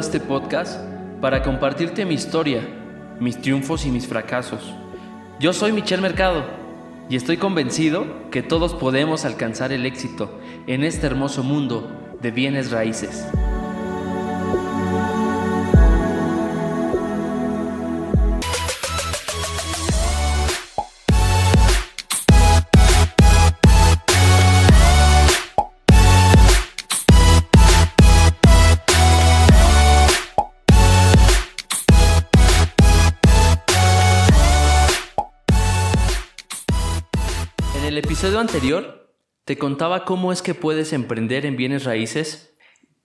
este podcast para compartirte mi historia, mis triunfos y mis fracasos. Yo soy Michel Mercado y estoy convencido que todos podemos alcanzar el éxito en este hermoso mundo de bienes raíces. El episodio anterior te contaba cómo es que puedes emprender en bienes raíces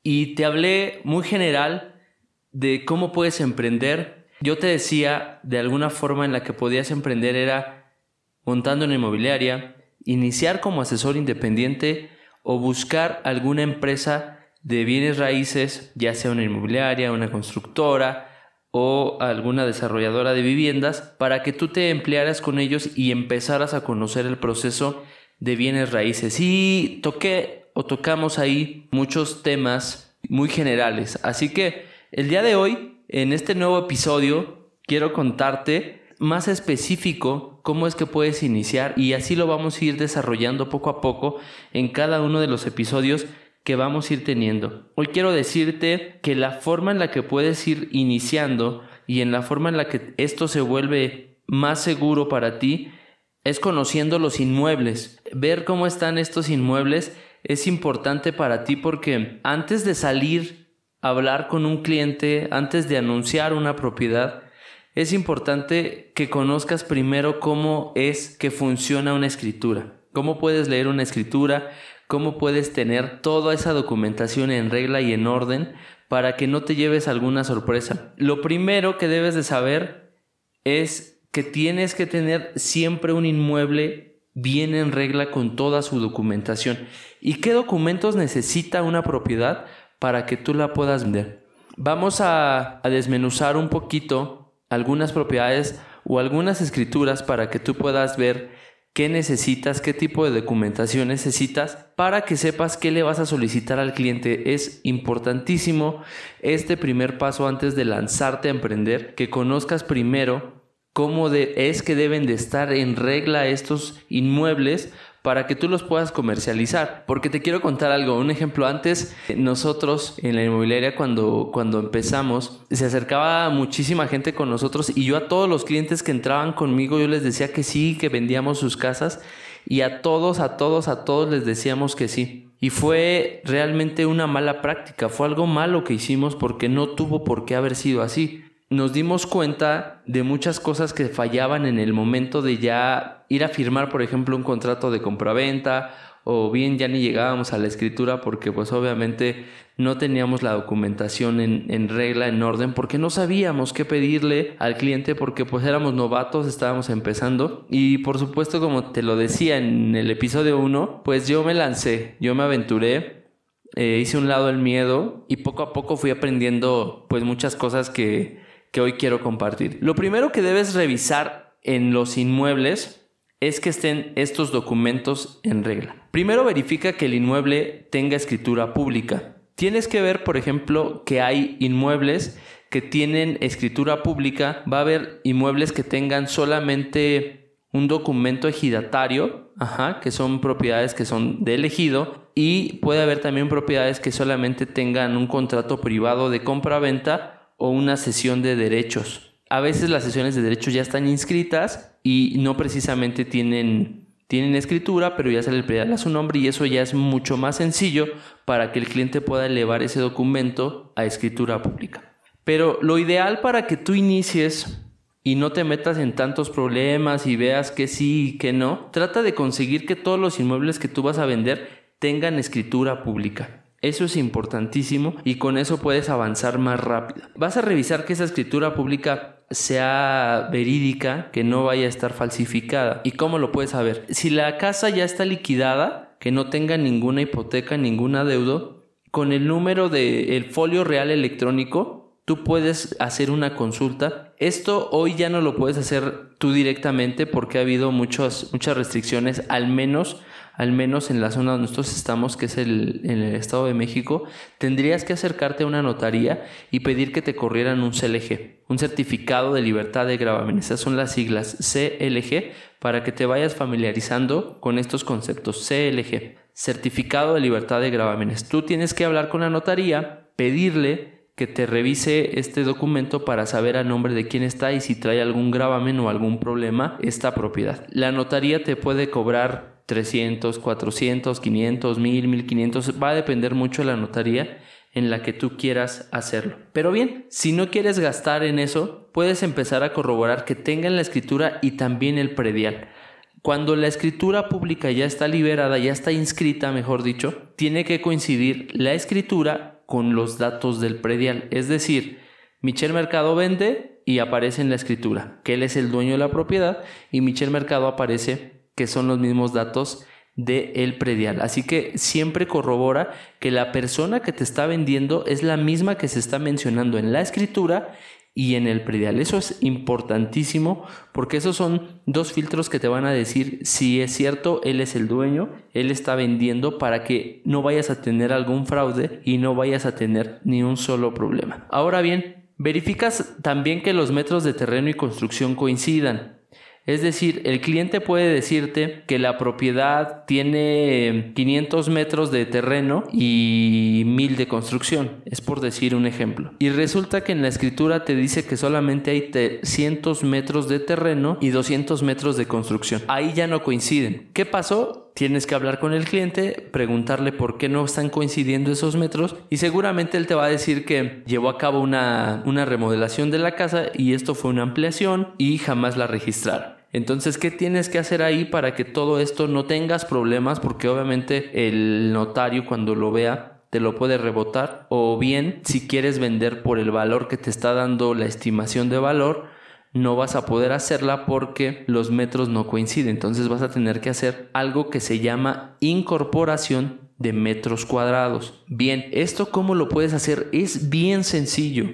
y te hablé muy general de cómo puedes emprender. Yo te decía de alguna forma en la que podías emprender era montando una inmobiliaria, iniciar como asesor independiente o buscar alguna empresa de bienes raíces, ya sea una inmobiliaria, una constructora, o alguna desarrolladora de viviendas para que tú te emplearas con ellos y empezaras a conocer el proceso de bienes raíces. Y toqué o tocamos ahí muchos temas muy generales. Así que el día de hoy, en este nuevo episodio, quiero contarte más específico cómo es que puedes iniciar y así lo vamos a ir desarrollando poco a poco en cada uno de los episodios que vamos a ir teniendo. Hoy quiero decirte que la forma en la que puedes ir iniciando y en la forma en la que esto se vuelve más seguro para ti es conociendo los inmuebles. Ver cómo están estos inmuebles es importante para ti porque antes de salir a hablar con un cliente, antes de anunciar una propiedad, es importante que conozcas primero cómo es que funciona una escritura. Cómo puedes leer una escritura, cómo puedes tener toda esa documentación en regla y en orden para que no te lleves alguna sorpresa. Lo primero que debes de saber es que tienes que tener siempre un inmueble bien en regla con toda su documentación. ¿Y qué documentos necesita una propiedad para que tú la puedas vender? Vamos a, a desmenuzar un poquito algunas propiedades o algunas escrituras para que tú puedas ver qué necesitas, qué tipo de documentación necesitas para que sepas qué le vas a solicitar al cliente. Es importantísimo este primer paso antes de lanzarte a emprender, que conozcas primero cómo es que deben de estar en regla estos inmuebles para que tú los puedas comercializar. Porque te quiero contar algo, un ejemplo, antes nosotros en la inmobiliaria cuando, cuando empezamos, se acercaba muchísima gente con nosotros y yo a todos los clientes que entraban conmigo, yo les decía que sí, que vendíamos sus casas y a todos, a todos, a todos les decíamos que sí. Y fue realmente una mala práctica, fue algo malo que hicimos porque no tuvo por qué haber sido así nos dimos cuenta de muchas cosas que fallaban en el momento de ya ir a firmar, por ejemplo, un contrato de compraventa o bien ya ni llegábamos a la escritura porque pues obviamente no teníamos la documentación en, en, regla, en orden, porque no sabíamos qué pedirle al cliente porque pues éramos novatos, estábamos empezando y por supuesto como te lo decía en el episodio 1, pues yo me lancé, yo me aventuré, eh, hice un lado el miedo y poco a poco fui aprendiendo pues muchas cosas que que hoy quiero compartir. Lo primero que debes revisar en los inmuebles es que estén estos documentos en regla. Primero verifica que el inmueble tenga escritura pública. Tienes que ver, por ejemplo, que hay inmuebles que tienen escritura pública. Va a haber inmuebles que tengan solamente un documento ejidatario, ajá, que son propiedades que son de elegido. Y puede haber también propiedades que solamente tengan un contrato privado de compra-venta o una sesión de derechos. A veces las sesiones de derechos ya están inscritas y no precisamente tienen, tienen escritura, pero ya se le pide su nombre y eso ya es mucho más sencillo para que el cliente pueda elevar ese documento a escritura pública. Pero lo ideal para que tú inicies y no te metas en tantos problemas y veas que sí y que no, trata de conseguir que todos los inmuebles que tú vas a vender tengan escritura pública. Eso es importantísimo y con eso puedes avanzar más rápido. Vas a revisar que esa escritura pública sea verídica, que no vaya a estar falsificada. ¿Y cómo lo puedes saber? Si la casa ya está liquidada, que no tenga ninguna hipoteca, ningún adeudo, con el número del folio real electrónico, tú puedes hacer una consulta. Esto hoy ya no lo puedes hacer tú directamente porque ha habido muchas restricciones, al menos al menos en la zona donde nosotros estamos, que es el, en el Estado de México, tendrías que acercarte a una notaría y pedir que te corrieran un CLG, un certificado de libertad de gravamen. Esas son las siglas CLG para que te vayas familiarizando con estos conceptos. CLG, certificado de libertad de gravámenes. Tú tienes que hablar con la notaría, pedirle que te revise este documento para saber a nombre de quién está y si trae algún gravamen o algún problema esta propiedad. La notaría te puede cobrar 300, 400, 500, 1000, 1500, va a depender mucho de la notaría en la que tú quieras hacerlo. Pero bien, si no quieres gastar en eso, puedes empezar a corroborar que tengan la escritura y también el predial. Cuando la escritura pública ya está liberada, ya está inscrita, mejor dicho, tiene que coincidir la escritura con los datos del predial. Es decir, Michel Mercado vende y aparece en la escritura que él es el dueño de la propiedad y Michel Mercado aparece que son los mismos datos de el predial. Así que siempre corrobora que la persona que te está vendiendo es la misma que se está mencionando en la escritura y en el predial. Eso es importantísimo porque esos son dos filtros que te van a decir si es cierto, él es el dueño, él está vendiendo para que no vayas a tener algún fraude y no vayas a tener ni un solo problema. Ahora bien, verificas también que los metros de terreno y construcción coincidan. Es decir, el cliente puede decirte que la propiedad tiene 500 metros de terreno y 1000 de construcción. Es por decir un ejemplo. Y resulta que en la escritura te dice que solamente hay 300 metros de terreno y 200 metros de construcción. Ahí ya no coinciden. ¿Qué pasó? Tienes que hablar con el cliente, preguntarle por qué no están coincidiendo esos metros y seguramente él te va a decir que llevó a cabo una, una remodelación de la casa y esto fue una ampliación y jamás la registraron. Entonces, ¿qué tienes que hacer ahí para que todo esto no tengas problemas? Porque obviamente el notario cuando lo vea te lo puede rebotar. O bien, si quieres vender por el valor que te está dando la estimación de valor, no vas a poder hacerla porque los metros no coinciden. Entonces vas a tener que hacer algo que se llama incorporación de metros cuadrados. Bien, ¿esto cómo lo puedes hacer? Es bien sencillo.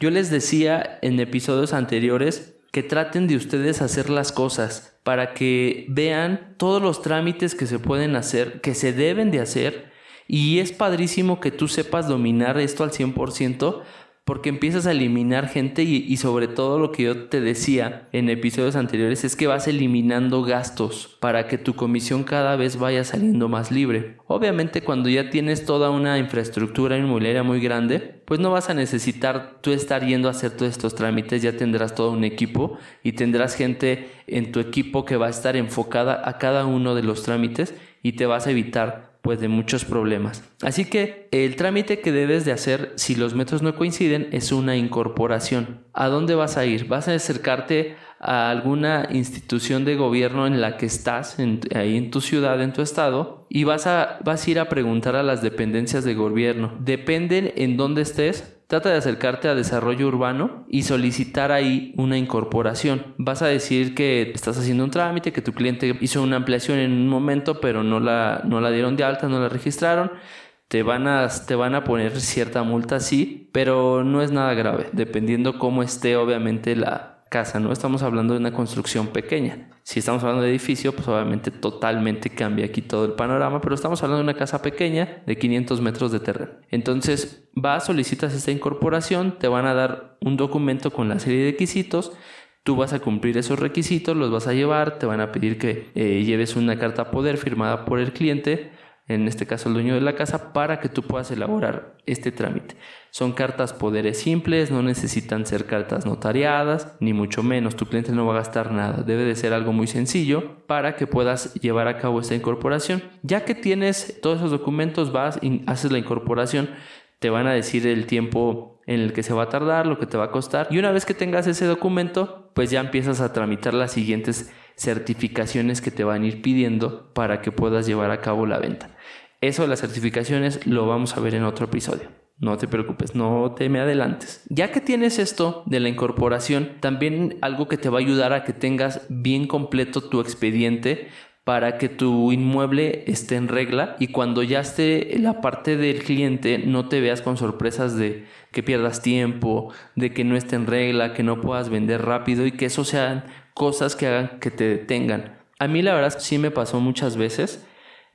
Yo les decía en episodios anteriores que traten de ustedes hacer las cosas para que vean todos los trámites que se pueden hacer, que se deben de hacer. Y es padrísimo que tú sepas dominar esto al 100% porque empiezas a eliminar gente y, sobre todo lo que yo te decía en episodios anteriores es que vas eliminando gastos para que tu comisión cada vez vaya saliendo más libre. Obviamente cuando ya tienes toda una infraestructura inmobiliaria muy grande, pues no vas a necesitar tú estar yendo a hacer todos estos trámites, ya tendrás todo un equipo y tendrás gente en tu equipo que va a estar enfocada a cada uno de los trámites y te vas a evitar pues de muchos problemas. Así que el trámite que debes de hacer si los metros no coinciden es una incorporación. ¿A dónde vas a ir? Vas a acercarte a alguna institución de gobierno en la que estás, ahí en tu ciudad, en tu estado, y vas a, vas a ir a preguntar a las dependencias de gobierno. Dependen en dónde estés, Trata de acercarte a desarrollo urbano y solicitar ahí una incorporación. Vas a decir que estás haciendo un trámite, que tu cliente hizo una ampliación en un momento, pero no la, no la dieron de alta, no la registraron. Te van, a, te van a poner cierta multa, sí, pero no es nada grave, dependiendo cómo esté obviamente la, casa, no estamos hablando de una construcción pequeña. Si estamos hablando de edificio, pues obviamente totalmente cambia aquí todo el panorama, pero estamos hablando de una casa pequeña de 500 metros de terreno. Entonces, vas, solicitas esta incorporación, te van a dar un documento con la serie de requisitos, tú vas a cumplir esos requisitos, los vas a llevar, te van a pedir que eh, lleves una carta poder firmada por el cliente, en este caso el dueño de la casa, para que tú puedas elaborar este trámite. Son cartas poderes simples, no necesitan ser cartas notariadas, ni mucho menos. Tu cliente no va a gastar nada. Debe de ser algo muy sencillo para que puedas llevar a cabo esta incorporación. Ya que tienes todos esos documentos, vas y haces la incorporación, te van a decir el tiempo en el que se va a tardar, lo que te va a costar. Y una vez que tengas ese documento, pues ya empiezas a tramitar las siguientes certificaciones que te van a ir pidiendo para que puedas llevar a cabo la venta. Eso de las certificaciones lo vamos a ver en otro episodio. No te preocupes, no te me adelantes. Ya que tienes esto de la incorporación, también algo que te va a ayudar a que tengas bien completo tu expediente para que tu inmueble esté en regla y cuando ya esté la parte del cliente no te veas con sorpresas de que pierdas tiempo, de que no esté en regla, que no puedas vender rápido y que eso sean cosas que hagan que te detengan. A mí la verdad sí me pasó muchas veces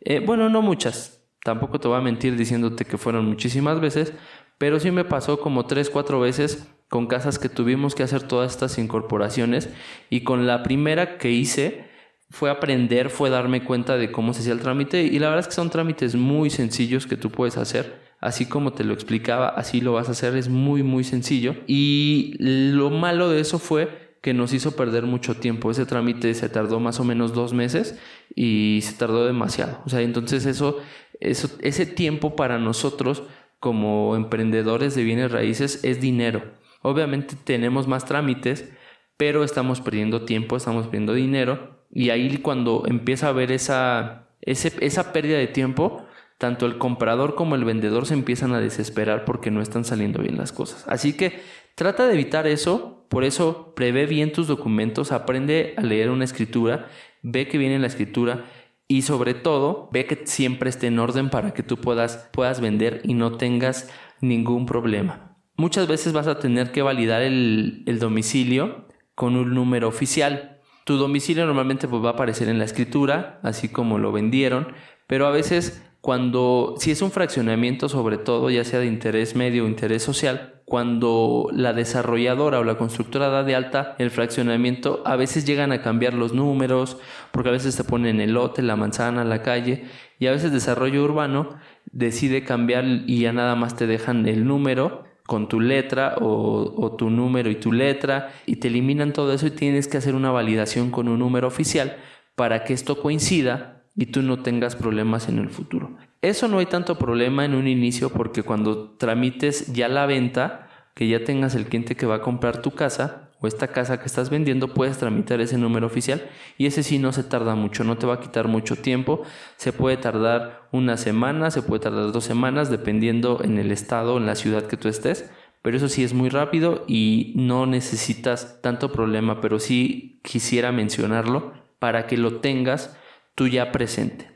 Eh, bueno, no muchas. Tampoco te voy a mentir diciéndote que fueron muchísimas veces, pero sí me pasó como tres, cuatro veces con casas que tuvimos que hacer todas estas incorporaciones y con la primera que hice fue aprender, fue darme cuenta de cómo se hacía el trámite y la verdad es que son trámites muy sencillos que tú puedes hacer. Así como te lo explicaba, así lo vas a hacer, es muy muy sencillo. Y lo malo de eso fue que nos hizo perder mucho tiempo. Ese trámite se tardó más o menos dos meses y se tardó demasiado. O sea, entonces eso, eso ese tiempo para nosotros como emprendedores de bienes raíces es dinero. Obviamente tenemos más trámites, pero estamos perdiendo tiempo, estamos perdiendo dinero y ahí cuando empieza a haber esa, esa pérdida de tiempo, tanto el comprador como el vendedor se empiezan a desesperar porque no están saliendo bien las cosas. Así que trata de evitar eso, por eso prevé bien tus documentos, aprende a leer una escritura, ve que viene la escritura y sobre todo ve que siempre esté en orden para que tú puedas, puedas vender y no tengas ningún problema. Muchas veces vas a tener que validar el, domicilio con un número oficial. Tu domicilio normalmente pues, va a aparecer en la escritura, así como lo vendieron, pero a veces cuando, si es un fraccionamiento sobre todo, ya sea de interés medio o interés social, cuando la desarrolladora o la constructora da de alta el fraccionamiento, a veces llegan a cambiar los números, porque a veces te ponen el lote, la manzana, la calle, y a veces desarrollo urbano decide cambiar y ya nada más te dejan el número con tu letra o, tu número y tu letra y te eliminan todo eso y tienes que hacer una validación con un número oficial para que esto coincida y tú no tengas problemas en el futuro. Eso no hay tanto problema en un inicio porque cuando tramites ya la venta, que ya tengas el cliente que va a comprar tu casa, o esta casa que estás vendiendo, puedes tramitar ese número oficial y ese sí no se tarda mucho, no te va a quitar mucho tiempo, se puede tardar una semana, se puede tardar dos semanas, dependiendo en el estado, en la ciudad que tú estés, pero eso sí es muy rápido y no necesitas tanto problema, pero sí quisiera mencionarlo para que lo tengas tú ya presente.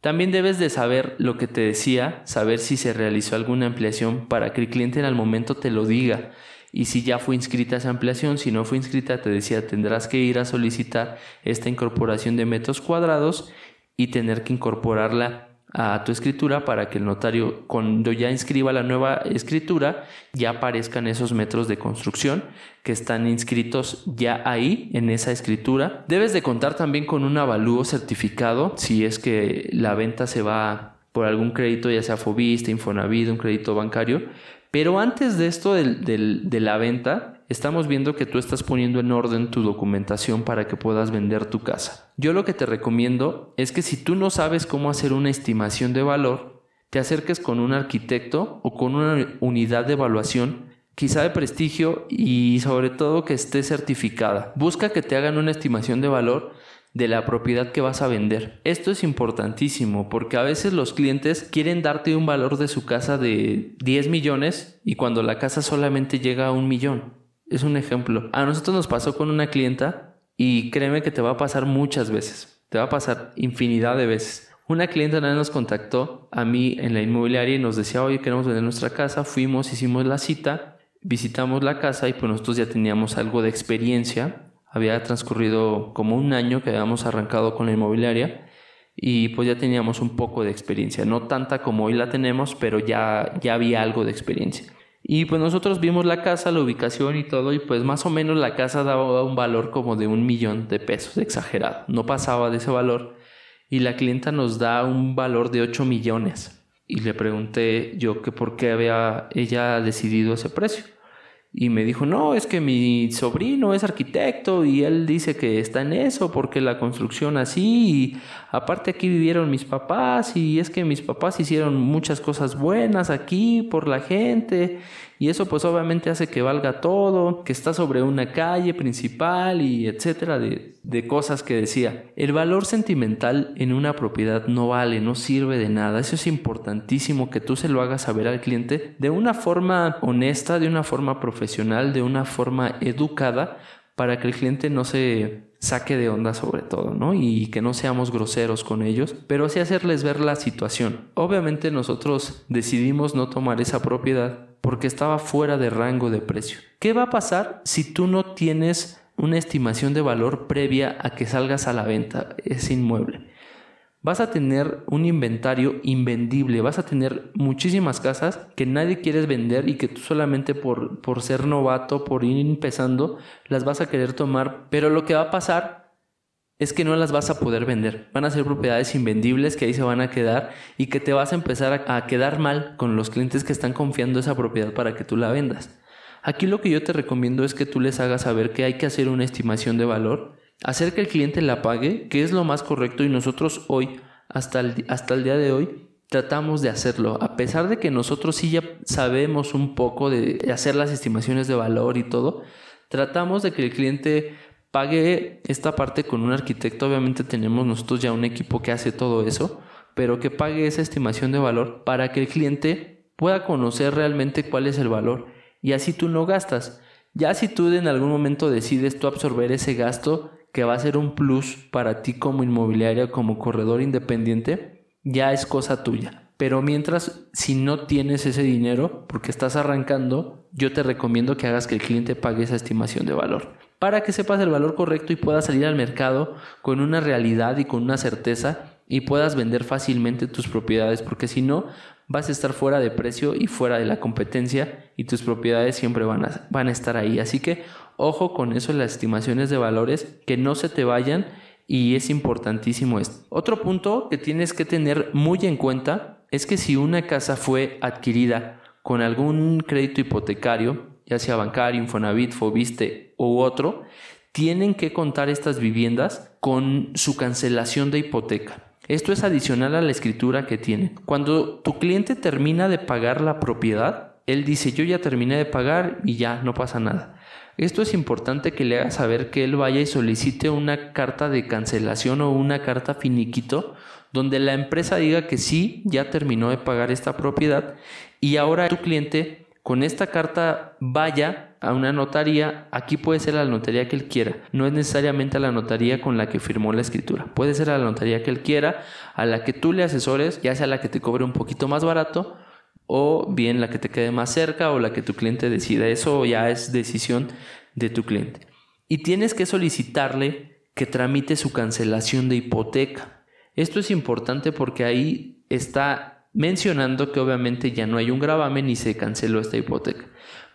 También debes de saber lo que te decía, saber si se realizó alguna ampliación para que el cliente en el momento te lo diga y si ya fue inscrita esa ampliación, si no fue inscrita, te decía, tendrás que ir a solicitar esta incorporación de metros cuadrados y tener que incorporarla a tu escritura para que el notario cuando ya inscriba la nueva escritura ya aparezcan esos metros de construcción que están inscritos ya ahí en esa escritura. Debes de contar también con un avalúo certificado si es que la venta se va por algún crédito, ya sea Fobista, Infonavit, un crédito bancario, pero antes de esto de la venta, estamos viendo que tú estás poniendo en orden tu documentación para que puedas vender tu casa. Yo lo que te recomiendo es que si tú no sabes cómo hacer una estimación de valor, te acerques con un arquitecto o con una unidad de evaluación quizá de prestigio y sobre todo que esté certificada. Busca que te hagan una estimación de valor de la propiedad que vas a vender. Esto es importantísimo porque a veces los clientes quieren darte un valor de su casa de 10 millones y cuando la casa solamente llega a un millón. Es un ejemplo. A nosotros nos pasó con una clienta y créeme que te va a pasar muchas veces. Te va a pasar infinidad de veces. Una clienta nos contactó a mí en la inmobiliaria y nos decía, oye, queremos vender nuestra casa. Fuimos, hicimos la cita, visitamos la casa y pues nosotros ya teníamos algo de experiencia había transcurrido como un año que habíamos arrancado con la inmobiliaria y pues ya teníamos un poco de experiencia, no tanta como hoy la tenemos, pero ya, ya había algo de experiencia. Y pues nosotros vimos la casa, la ubicación y todo, y pues más o menos la casa daba un valor como de un millón de pesos, exagerado, no pasaba de ese valor. Y la clienta nos da un valor de 8 millones. Y le pregunté yo que por qué había ella decidido ese precio. Y me dijo, no, es que mi sobrino es arquitecto y él dice que está en eso porque la construcción así y aparte aquí vivieron mis papás y es que mis papás hicieron muchas cosas buenas aquí por la gente y eso pues obviamente hace que valga todo, que está sobre una calle principal y etcétera de, de cosas que decía. El valor sentimental en una propiedad no vale, no sirve de nada. Eso es importantísimo que tú se lo hagas saber al cliente de una forma honesta, de una forma profesional, de una forma educada para que el cliente no se saque de onda sobre todo, ¿no? Y que no seamos groseros con ellos, pero sí hacerles ver la situación. Obviamente nosotros decidimos no tomar esa propiedad porque estaba fuera de rango de precio. ¿Qué va a pasar si tú no tienes una estimación de valor previa a que salgas a la venta ese inmueble? Vas a tener un inventario invendible, vas a tener muchísimas casas que nadie quieres vender y que tú solamente por, por ser novato, por ir empezando, las vas a querer tomar, pero lo que va a pasar es que no las vas a poder vender. Van a ser propiedades invendibles que ahí se van a quedar y que te vas a empezar a, quedar mal con los clientes que están confiando esa propiedad para que tú la vendas. Aquí lo que yo te recomiendo es que tú les hagas saber que hay que hacer una estimación de valor, hacer que el cliente la pague, que es lo más correcto y nosotros hoy, hasta el, hasta el día de hoy, tratamos de hacerlo. A pesar de que nosotros sí ya sabemos un poco de hacer las estimaciones de valor y todo, tratamos de que el cliente pague esta parte con un arquitecto. Obviamente tenemos nosotros ya un equipo que hace todo eso, pero que pague esa estimación de valor para que el cliente pueda conocer realmente cuál es el valor y así tú no gastas. Ya si tú en algún momento decides tú absorber ese gasto que va a ser un plus para ti como inmobiliaria, como corredor independiente, ya es cosa tuya. Pero mientras, si no tienes ese dinero, porque estás arrancando, yo te recomiendo que hagas que el cliente pague esa estimación de valor para que sepas el valor correcto y puedas salir al mercado con una realidad y con una certeza y puedas vender fácilmente tus propiedades, porque si no, vas a estar fuera de precio y fuera de la competencia y tus propiedades siempre van a, van a estar ahí. Así que ojo con eso, las estimaciones de valores, que no se te vayan y es importantísimo esto. Otro punto que tienes que tener muy en cuenta es que si una casa fue adquirida con algún crédito hipotecario, ya sea bancario, Infonavit, Fobiste u otro, tienen que contar estas viviendas con su cancelación de hipoteca. Esto es adicional a la escritura que tienen. Cuando tu cliente termina de pagar la propiedad, él dice yo ya terminé de pagar y ya no pasa nada. Esto es importante que le haga saber que él vaya y solicite una carta de cancelación o una carta finiquito donde la empresa diga que sí, ya terminó de pagar esta propiedad y ahora tu cliente con esta carta vaya a una notaría, aquí puede ser la notaría que él quiera, no es necesariamente a la notaría con la que firmó la escritura, puede ser a la notaría que él quiera, a la que tú le asesores, ya sea la que te cobre un poquito más barato o bien la que te quede más cerca o la que tu cliente decida, eso ya es decisión de tu cliente. Y tienes que solicitarle que tramite su cancelación de hipoteca. Esto es importante porque ahí está mencionando que obviamente ya no hay un gravamen y se canceló esta hipoteca.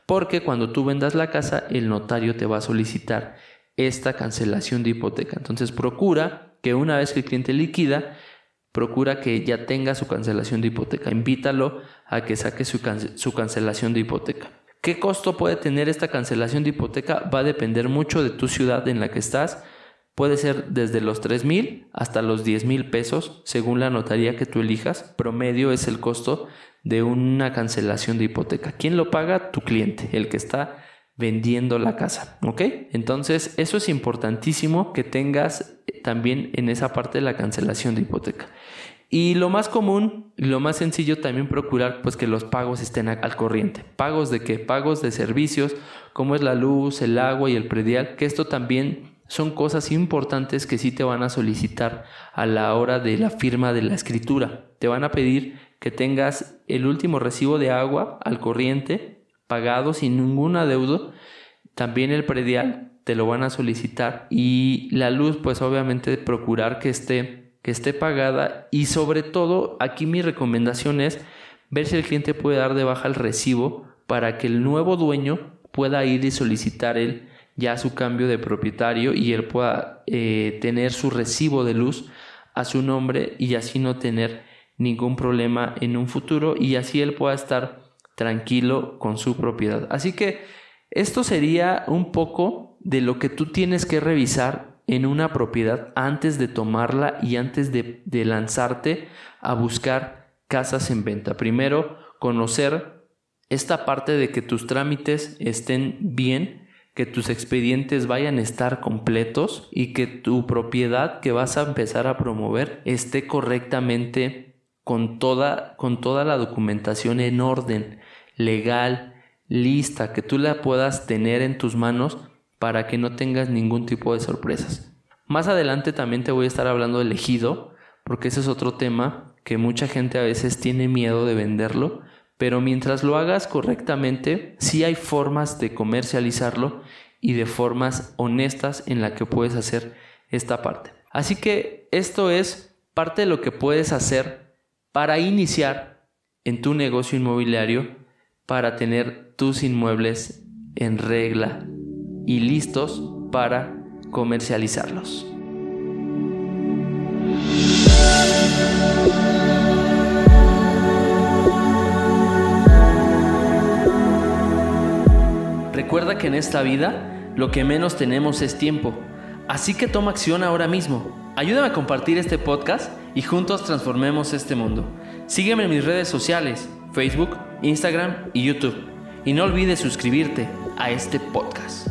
Porque cuando tú vendas la casa, el notario te va a solicitar esta cancelación de hipoteca. Entonces procura que una vez que el cliente liquida, procura que ya tenga su cancelación de hipoteca. Invítalo a que saque su, cancelación de hipoteca. ¿Qué costo puede tener esta cancelación de hipoteca? Va a depender mucho de tu ciudad en la que estás Puede ser desde los 3 mil hasta los 10 mil pesos, según la notaría que tú elijas. Promedio es el costo de una cancelación de hipoteca. ¿Quién lo paga? Tu cliente, el que está vendiendo la casa. ¿Ok? Entonces, eso es importantísimo que tengas también en esa parte de la cancelación de hipoteca. Y lo más común lo más sencillo también procurar pues que los pagos estén al corriente. ¿Pagos de qué? Pagos de servicios como es la luz, el agua y el predial, que esto también son cosas importantes que sí te van a solicitar a la hora de la firma de la escritura. Te van a pedir que tengas el último recibo de agua al corriente pagado sin ningún adeudo. También el predial te lo van a solicitar y la luz pues obviamente procurar que esté que esté pagada y sobre todo aquí mi recomendación es ver si el cliente puede dar de baja el recibo para que el nuevo dueño pueda ir y solicitar el ya su cambio de propietario y él pueda eh, tener su recibo de luz a su nombre y así no tener ningún problema en un futuro y así él pueda estar tranquilo con su propiedad. Así que esto sería un poco de lo que tú tienes que revisar en una propiedad antes de tomarla y antes de, lanzarte a buscar casas en venta. Primero, conocer esta parte de que tus trámites estén bien, que tus expedientes vayan a estar completos y que tu propiedad que vas a empezar a promover esté correctamente con toda, con toda la documentación en orden, legal, lista, que tú la puedas tener en tus manos para que no tengas ningún tipo de sorpresas. Más adelante también te voy a estar hablando del ejido, porque ese es otro tema que mucha gente a veces tiene miedo de venderlo pero mientras lo hagas correctamente, sí hay formas de comercializarlo y de formas honestas en la que puedes hacer esta parte. Así que esto es parte de lo que puedes hacer para iniciar en tu negocio inmobiliario para tener tus inmuebles en regla y listos para comercializarlos. Recuerda que en esta vida lo que menos tenemos es tiempo, así que toma acción ahora mismo. Ayúdame a compartir este podcast y juntos transformemos este mundo. Sígueme en mis redes sociales, Facebook, Instagram y YouTube. Y no olvides suscribirte a este podcast.